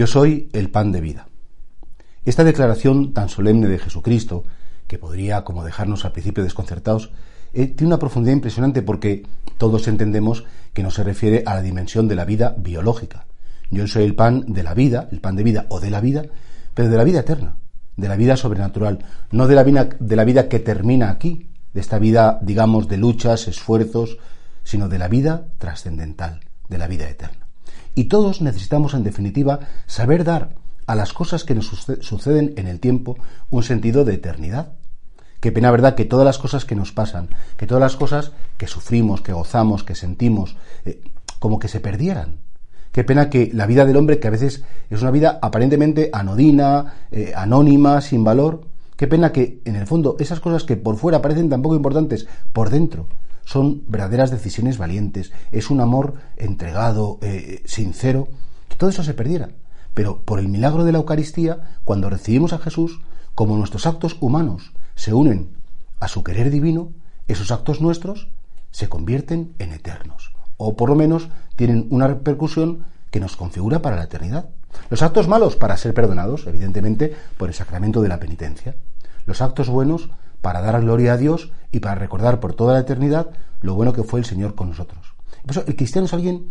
Yo soy el pan de vida. Esta declaración tan solemne de Jesucristo, que podría como dejarnos al principio desconcertados, eh, tiene una profundidad impresionante porque todos entendemos que no se refiere a la dimensión de la vida biológica. Yo soy el pan de la vida, el pan de vida o de la vida, pero de la vida eterna, de la vida sobrenatural, no de la vida, de la vida que termina aquí, de esta vida, digamos, de luchas, esfuerzos, sino de la vida trascendental, de la vida eterna. Y todos necesitamos, en definitiva, saber dar a las cosas que nos suceden en el tiempo un sentido de eternidad. Qué pena, ¿verdad?, que todas las cosas que nos pasan, que todas las cosas que sufrimos, que gozamos, que sentimos, eh, como que se perdieran. Qué pena que la vida del hombre, que a veces es una vida aparentemente anodina, eh, anónima, sin valor, qué pena que en el fondo esas cosas que por fuera parecen tan poco importantes, por dentro son verdaderas decisiones valientes, es un amor entregado, eh, sincero, que todo eso se perdiera. Pero por el milagro de la Eucaristía, cuando recibimos a Jesús, como nuestros actos humanos se unen a su querer divino, esos actos nuestros se convierten en eternos, o por lo menos tienen una repercusión que nos configura para la eternidad. Los actos malos para ser perdonados, evidentemente, por el sacramento de la penitencia. Los actos buenos para dar gloria a Dios y para recordar por toda la eternidad lo bueno que fue el Señor con nosotros. El cristiano es alguien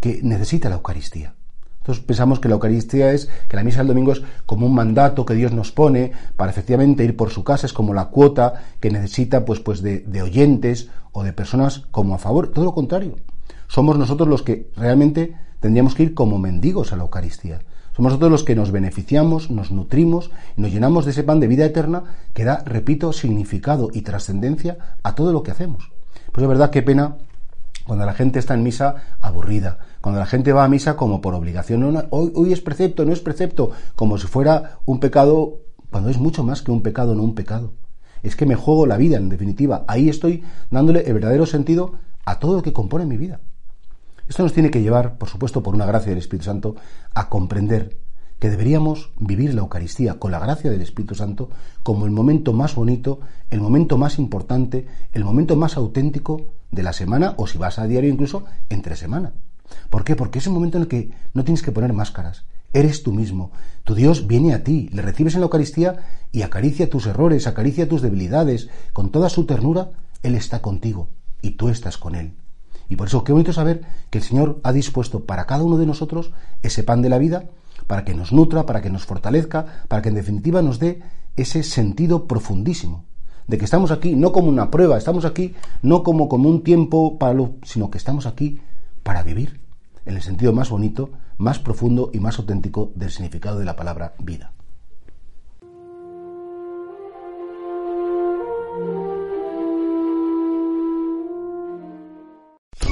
que necesita la Eucaristía. Nosotros pensamos que la Eucaristía es, que la misa del domingo es como un mandato que Dios nos pone para efectivamente ir por su casa, es como la cuota que necesita pues, pues de, de oyentes o de personas como a favor. Todo lo contrario. Somos nosotros los que realmente tendríamos que ir como mendigos a la Eucaristía. Somos nosotros los que nos beneficiamos, nos nutrimos y nos llenamos de ese pan de vida eterna que da, repito, significado y trascendencia a todo lo que hacemos. Pues de verdad, qué pena cuando la gente está en misa aburrida, cuando la gente va a misa como por obligación. hoy, hoy es precepto, no es precepto, como si fuera un pecado, cuando es mucho más que un pecado, no un pecado. Es que me juego la vida, en definitiva. Ahí estoy dándole el verdadero sentido a todo lo que compone mi vida. Esto nos tiene que llevar, por supuesto, por una gracia del Espíritu Santo, a comprender que deberíamos vivir la Eucaristía con la gracia del Espíritu Santo como el momento más bonito, el momento más importante, el momento más auténtico de la semana o si vas a diario incluso entre semana. ¿Por qué? Porque es un momento en el que no tienes que poner máscaras. Eres tú mismo. Tu Dios viene a ti, le recibes en la Eucaristía y acaricia tus errores, acaricia tus debilidades. Con toda su ternura, Él está contigo y tú estás con Él. Y por eso qué bonito saber que el Señor ha dispuesto para cada uno de nosotros ese pan de la vida, para que nos nutra, para que nos fortalezca, para que en definitiva nos dé ese sentido profundísimo de que estamos aquí no como una prueba, estamos aquí no como, como un tiempo para lo, sino que estamos aquí para vivir en el sentido más bonito, más profundo y más auténtico del significado de la palabra vida.